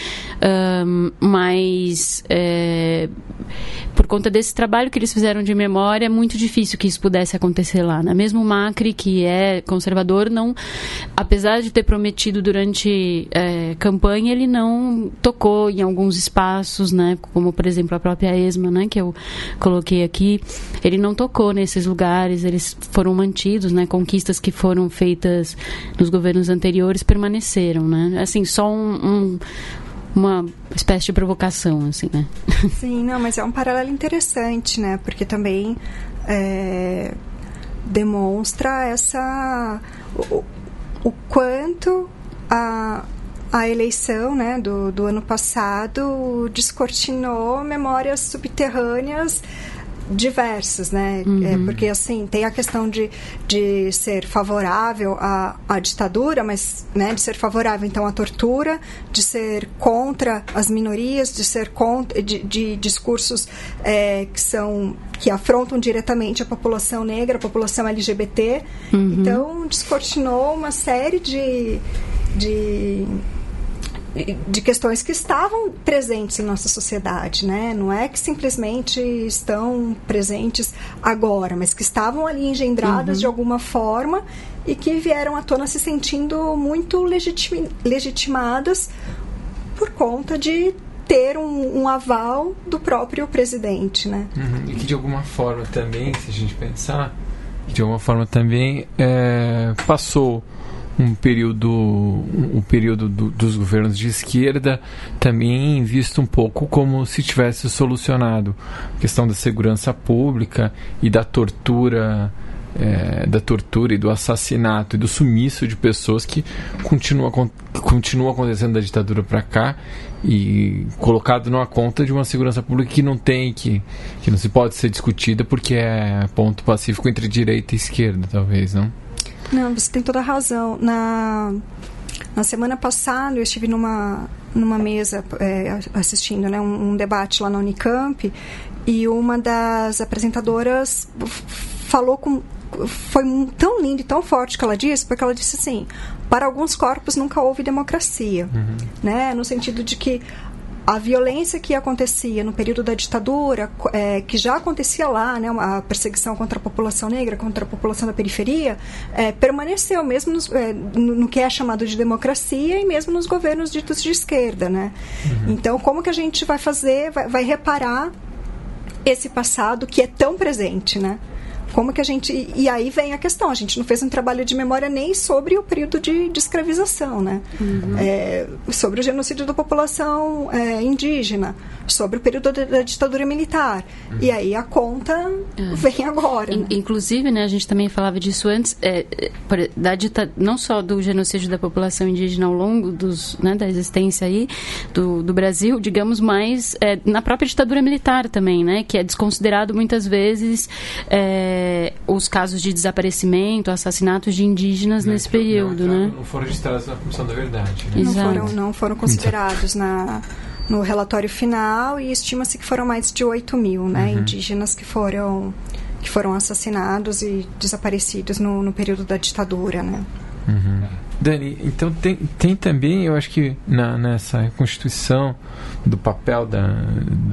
um, mas é, por conta desse trabalho que eles fizeram de memória, é muito difícil que isso pudesse acontecer lá. Né? Mesmo o Macri, que é conservador, não, apesar de ter prometido durante é, campanha, ele não tocou em alguns espaços, né? como por exemplo a própria ESMA, né? que eu coloquei aqui, ele não tocou nesses lugares, eles foram mantidos, né? conquistas que foram feitas nos governos anteriores anteriores permaneceram, né? Assim, só um, um uma espécie de provocação, assim, né? (laughs) Sim, não, mas é um paralelo interessante, né? Porque também é, demonstra essa o, o quanto a, a eleição né, do, do ano passado descortinou memórias subterrâneas diversas, né? É, uhum. É, porque, assim, tem a questão de, de ser favorável à, à ditadura, mas, né, de ser favorável, então, à tortura, de ser contra as minorias, de ser contra, de, de discursos é, que são, que afrontam diretamente a população negra, a população LGBT. Uhum. Então, descortinou uma série de, de de questões que estavam presentes em nossa sociedade, né? Não é que simplesmente estão presentes agora, mas que estavam ali engendradas uhum. de alguma forma e que vieram à tona se sentindo muito legitim legitimadas por conta de ter um, um, aval do próprio presidente, né? Uhum. E que de alguma forma também, se a gente pensar, de alguma forma também é, passou um período, um período do, dos governos de esquerda também visto um pouco como se tivesse solucionado a questão da segurança pública e da tortura é, da tortura e do assassinato e do sumiço de pessoas que continua, continua acontecendo da ditadura para cá e colocado numa conta de uma segurança pública que não tem, que, que não se pode ser discutida porque é ponto pacífico entre direita e esquerda, talvez, não? Não, você tem toda a razão. Na, na semana passada eu estive numa, numa mesa é, assistindo né, um, um, debate lá na Unicamp e uma das apresentadoras falou com. Foi tão lindo e tão forte que ela disse, porque ela disse assim: para alguns corpos nunca houve democracia. Uhum. Né? No sentido de que a violência que acontecia no período da ditadura, é, que já acontecia lá, né, a perseguição contra a população negra, contra a população da periferia, é, permaneceu mesmo nos, é, no, no, que é chamado de democracia e mesmo nos governos ditos de esquerda, né? Uhum. Então, como que a gente vai fazer, vai, vai reparar esse passado que é tão presente, né? Como que a gente. E aí vem a questão: a gente não fez um trabalho de memória nem sobre o período de, de escravização, né? Uhum. É, sobre o genocídio da população é, indígena, sobre o período da, da ditadura militar. Uhum. E aí a conta é. vem agora. né? Inclusive, né, a gente também falava disso antes, é, é, da dita, não só do genocídio da população indígena ao longo dos, né, da existência aí do, do Brasil, digamos, mas é, na própria ditadura militar também, né? Que é desconsiderado muitas vezes. É, é, os casos de desaparecimento, assassinatos de indígenas não, nesse período, não, né? Não foram registrados na Comissão da Verdade. Né? Não, foram, não foram considerados na, no relatório final e estima-se que foram mais de 8 mil né, uhum. indígenas que foram, que foram assassinados e desaparecidos no, no período da ditadura, né? Uhum. Dani, então tem, tem também, eu acho que na, nessa Constituição do papel da,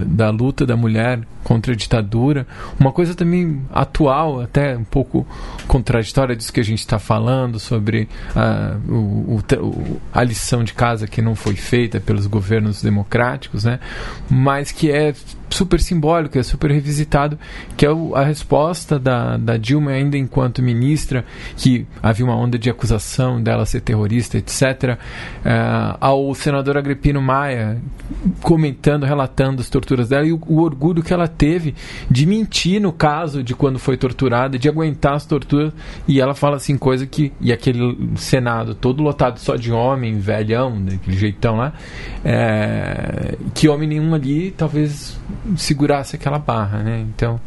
da luta da mulher contra a ditadura, uma coisa também atual, até um pouco contraditória disso que a gente está falando, sobre a, o, o, a lição de casa que não foi feita pelos governos democráticos, né? mas que é super simbólico, é super revisitado, que é a resposta da, da Dilma ainda enquanto ministra, que havia uma onda de acusação dela ser terrorista, etc., é, ao senador Agripino Maia comentando, relatando as torturas dela e o, o, orgulho que ela teve de mentir no caso de quando foi torturada, de aguentar as torturas, e ela fala assim, coisa que, e aquele Senado todo lotado só de homem, velhão, daquele jeitão lá, é, que homem nenhum ali talvez segurasse aquela barra, né? Então.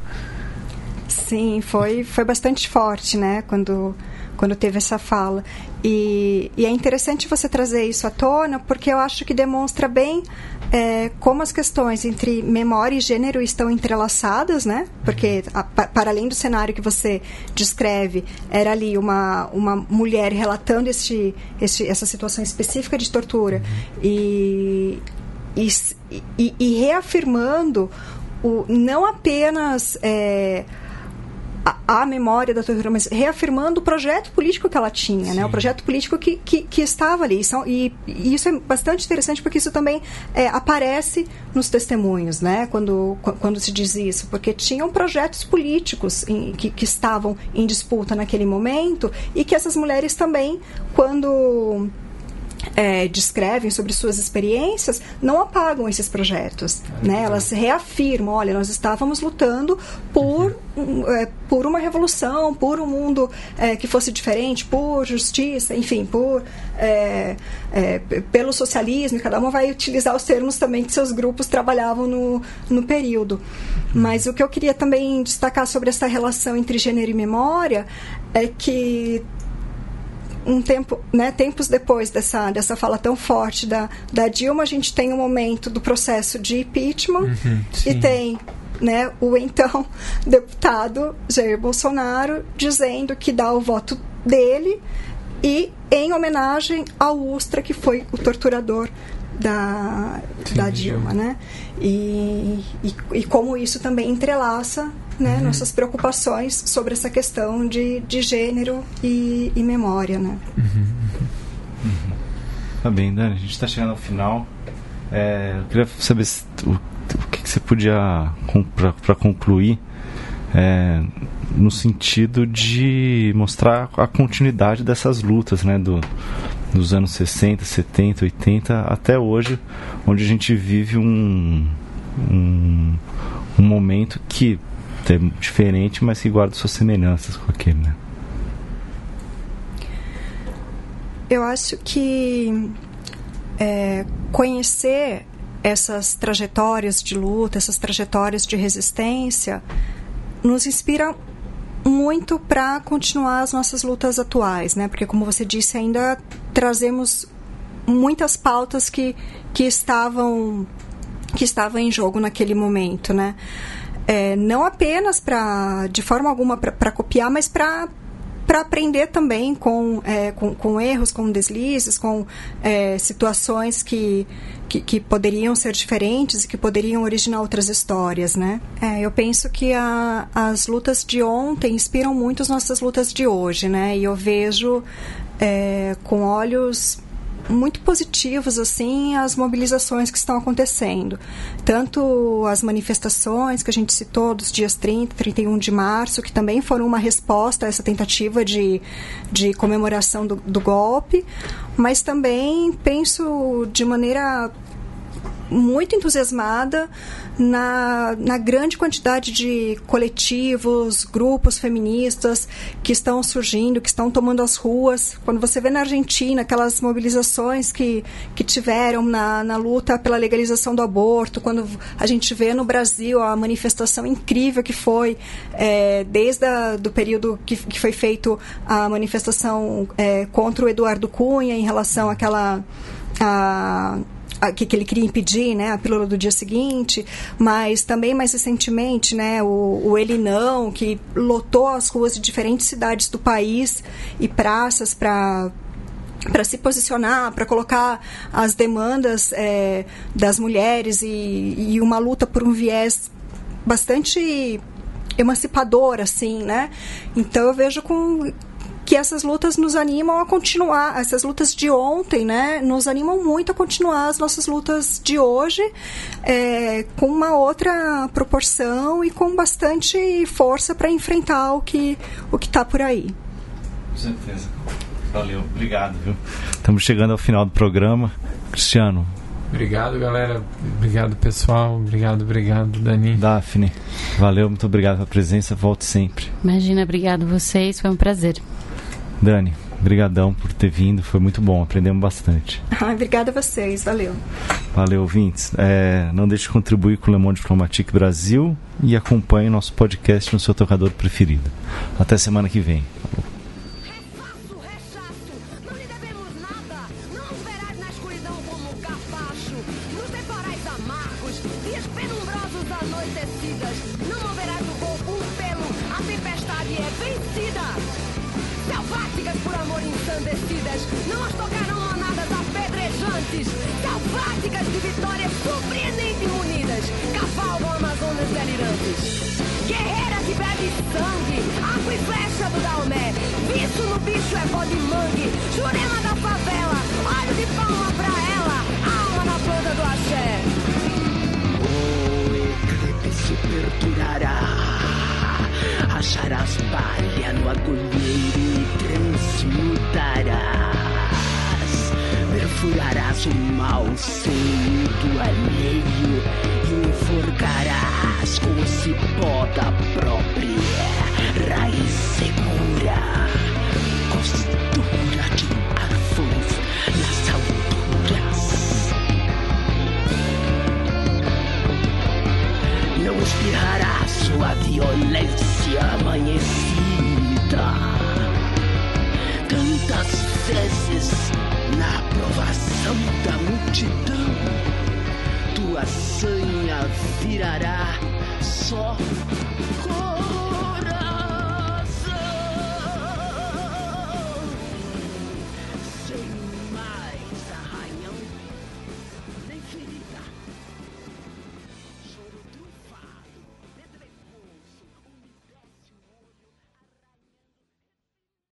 Sim, foi, foi bastante forte, né? Quando, quando teve essa fala. E, e é interessante você trazer isso à tona, porque eu acho que demonstra bem é, como as questões entre memória e gênero estão entrelaçadas, né? Porque, a, para além do cenário que você descreve, era ali uma, uma mulher relatando este, este, essa situação específica de tortura e, e, e, e reafirmando o, não apenas é, a, a, memória da tortura, mas reafirmando o projeto político que ela tinha, né? o projeto político que, que, que estava ali. São, e, e, isso é bastante interessante porque isso também é, aparece nos testemunhos, né? quando, quando se diz isso, porque tinham projetos políticos em, que, que estavam em disputa naquele momento e que essas mulheres também, quando é, descrevem sobre suas experiências não apagam esses projetos. né? Elas reafirmam: olha, nós estávamos lutando por, é, por uma revolução, por um mundo é, que fosse diferente, por justiça, enfim, por, é, é, pelo socialismo. Cada uma vai utilizar os termos também que seus grupos trabalhavam no, no período. Mas o que eu queria também destacar sobre essa relação entre gênero e memória é que um tempo, né, tempos depois dessa, dessa fala tão forte da, da Dilma, a gente tem o um momento do processo de impeachment uhum, e tem né, o então (laughs) deputado Jair Bolsonaro dizendo que dá o voto dele e em homenagem ao Ustra, que foi o torturador da, Sim, da Dilma, né? E, e, e, como isso também entrelaça né, uhum. nossas preocupações sobre essa questão de, de gênero e, e memória, né? Uhum. Uhum. Tá bem, Dani, a gente está chegando ao final. É, eu queria saber se, o, o que, que, você podia, para concluir, é, no sentido de mostrar a continuidade dessas lutas, né, do, dos anos 60, 70, 80 até hoje, onde a gente vive um, um, um momento que é diferente, mas que guarda suas semelhanças com aquele, né? Eu acho que é, conhecer essas trajetórias de luta, essas trajetórias de resistência, nos inspira muito para continuar as nossas lutas atuais, né? Porque, como você disse, ainda trazemos muitas pautas que, que estavam que estavam em jogo naquele momento, né? É, não apenas para, de forma alguma, para copiar, mas para para aprender também com, é, com, com, erros, com deslizes, com é, situações que, que, que, poderiam ser diferentes e que poderiam originar outras histórias, né? É, eu penso que a, as lutas de ontem inspiram muito as nossas lutas de hoje, né? E eu vejo é, com olhos muito positivos assim as mobilizações que estão acontecendo. Tanto as manifestações que a gente citou dos dias 30, 31 de março, que também foram uma resposta a essa tentativa de, de comemoração do, do golpe, mas também penso de maneira muito entusiasmada na, na grande quantidade de coletivos, grupos feministas que estão surgindo, que estão tomando as ruas. Quando você vê na Argentina aquelas mobilizações que, que tiveram na, na luta pela legalização do aborto, quando a gente vê no Brasil a manifestação incrível que foi é, desde o período que, que foi feito a manifestação é, contra o Eduardo Cunha em relação àquela. A, que, que ele queria impedir, né, a pílula do dia seguinte, mas também mais recentemente, né, o, o Ele Não, que lotou as ruas de diferentes cidades do país e praças para para se posicionar, para colocar as demandas é, das mulheres e, e uma luta por um viés bastante emancipador, assim, né? Então eu vejo com que essas lutas nos animam a continuar, essas lutas de ontem, né, nos animam muito a continuar as nossas lutas de hoje é, com uma outra proporção e com bastante força para enfrentar o que o que está por aí. Com certeza. Valeu, obrigado, viu? Estamos chegando ao final do programa. Cristiano, Obrigado, galera. Obrigado, pessoal. Obrigado, obrigado, Dani. Daphne, valeu, muito obrigado pela presença. Volte sempre. Imagina, obrigado vocês. Foi um prazer. Dani, brigadão por ter vindo, foi muito bom, aprendemos bastante. (laughs) Ah, obrigada a vocês, valeu. Valeu, ouvintes. É, não deixe de contribuir com o Le Monde Diplomatique Brasil e acompanhe nosso podcast no seu tocador preferido. Até semana que vem.